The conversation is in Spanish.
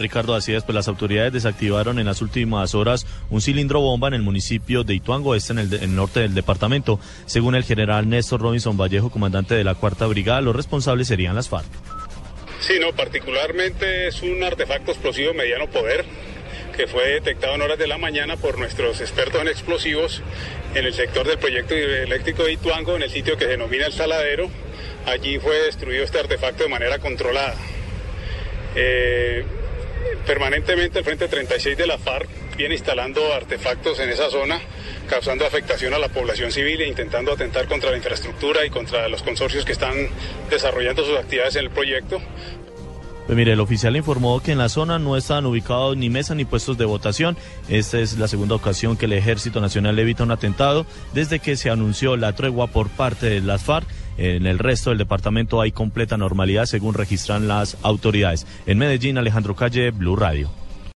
Ricardo, así es, pues las autoridades desactivaron en las últimas horas un cilindro bomba en el municipio de Ituango, este en el, de- norte del departamento. Según el general Néstor Robinson Vallejo, comandante de la Cuarta Brigada, los responsables serían las FARC. Sí, no, particularmente es un artefacto explosivo mediano poder que fue detectado en horas de la mañana por nuestros expertos en explosivos en el sector del proyecto eléctrico de Ituango, en el sitio que se denomina el saladero. Allí fue destruido este artefacto de manera controlada. Eh, permanentemente el Frente 36 de la FARC viene instalando artefactos en esa zona, causando afectación a la población civil e intentando atentar contra la infraestructura y contra los consorcios que están desarrollando sus actividades en el proyecto. Pues mire, el oficial informó que en la zona no estaban ubicados ni mesas ni puestos de votación. Esta es la segunda ocasión que el Ejército Nacional evita un atentado desde que se anunció la tregua por parte de las FARC. En el resto del departamento hay completa normalidad según registran las autoridades. En Medellín, Alejandro Calle, Blue Radio.